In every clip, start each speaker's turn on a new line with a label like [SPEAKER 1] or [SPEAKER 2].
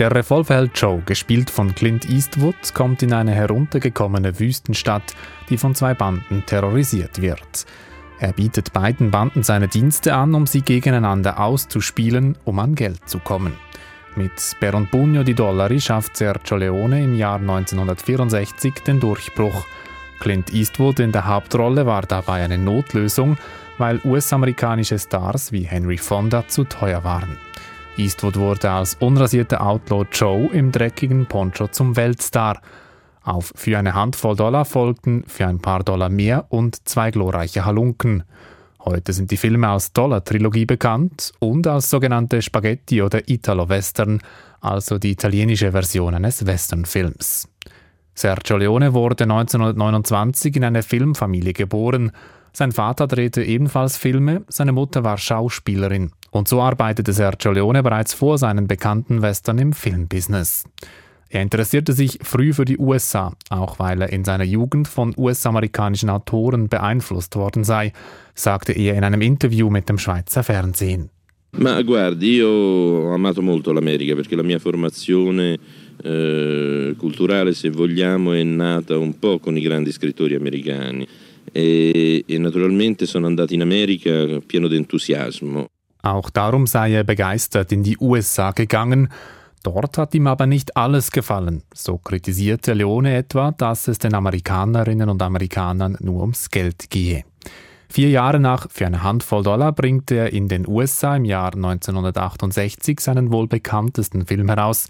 [SPEAKER 1] Der Revolverheld Joe, gespielt von Clint Eastwood, kommt in eine heruntergekommene Wüstenstadt, die von zwei Banden terrorisiert wird. Er bietet beiden Banden seine Dienste an, um sie gegeneinander auszuspielen, um an Geld zu kommen. Mit Per pugno di dollari schafft Sergio Leone im Jahr 1964 den Durchbruch. Clint Eastwood in der Hauptrolle war dabei eine Notlösung, weil US-amerikanische Stars wie Henry Fonda zu teuer waren. Eastwood wurde als unrasierter Outlaw Joe im dreckigen Poncho zum Weltstar. Auf Für eine Handvoll Dollar folgten Für ein paar Dollar mehr und zwei glorreiche Halunken. Heute sind die Filme als Dollar-Trilogie bekannt und als sogenannte Spaghetti- oder Italo-Western, also die italienische Version eines Westernfilms. Sergio Leone wurde 1929 in eine Filmfamilie geboren. Sein Vater drehte ebenfalls Filme, seine Mutter war Schauspielerin. Und so arbeitete Sergio Leone bereits vor seinen bekannten Western im Filmbusiness. Er interessierte sich früh für die USA, auch weil er in seiner Jugend von US-amerikanischen Autoren beeinflusst worden sei, sagte er in einem Interview mit dem Schweizer Fernsehen.
[SPEAKER 2] Ma guardi, io ho amato molto l'America perché la mia formazione eh, culturale, se vogliamo, è nata un po' con i grandi scrittori americani e, e naturalmente sono andato in America pieno di.
[SPEAKER 1] Auch darum sei er begeistert in die USA gegangen. Dort hat ihm aber nicht alles gefallen. So kritisierte Leone etwa, dass es den Amerikanerinnen und Amerikanern nur ums Geld gehe. Vier Jahre nach Für eine Handvoll Dollar bringt er in den USA im Jahr 1968 seinen wohl bekanntesten Film heraus,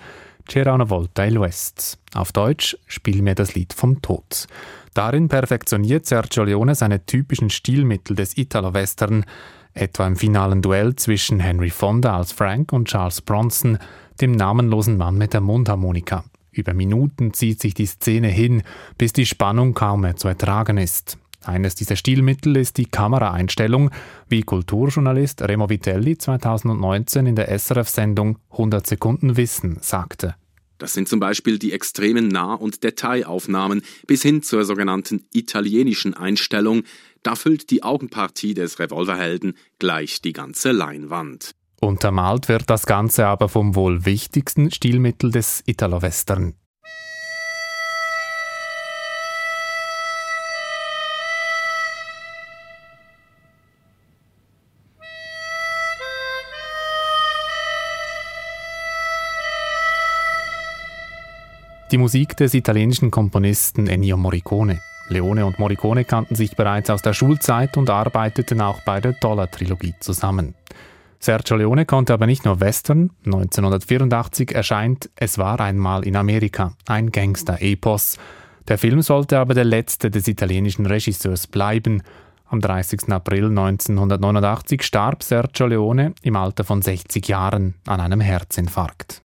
[SPEAKER 1] C'era una volta il West. Auf Deutsch Spiel mir das Lied vom Tod. Darin perfektioniert Sergio Leone seine typischen Stilmittel des Italo-Western, etwa im finalen Duell zwischen Henry Fonda als Frank und Charles Bronson, dem namenlosen Mann mit der Mundharmonika. Über Minuten zieht sich die Szene hin, bis die Spannung kaum mehr zu ertragen ist. Eines dieser Stilmittel ist die Kameraeinstellung, wie Kulturjournalist Remo Vitelli 2019 in der SRF-Sendung 100 Sekunden Wissen sagte.
[SPEAKER 3] Das sind zum Beispiel die extremen Nah- und Detailaufnahmen bis hin zur sogenannten italienischen Einstellung. Da füllt die Augenpartie des Revolverhelden gleich die ganze Leinwand.
[SPEAKER 1] Untermalt wird das Ganze aber vom wohl wichtigsten Stilmittel des Italo-Western. Die Musik des italienischen Komponisten Ennio Morricone. Leone und Morricone kannten sich bereits aus der Schulzeit und arbeiteten auch bei der Dollar-Trilogie zusammen. Sergio Leone konnte aber nicht nur Western. 1984 erscheint Es war einmal in Amerika, ein Gangster-Epos. Der Film sollte aber der letzte des italienischen Regisseurs bleiben. Am 30. April 1989 starb Sergio Leone im Alter von 60 Jahren an einem Herzinfarkt.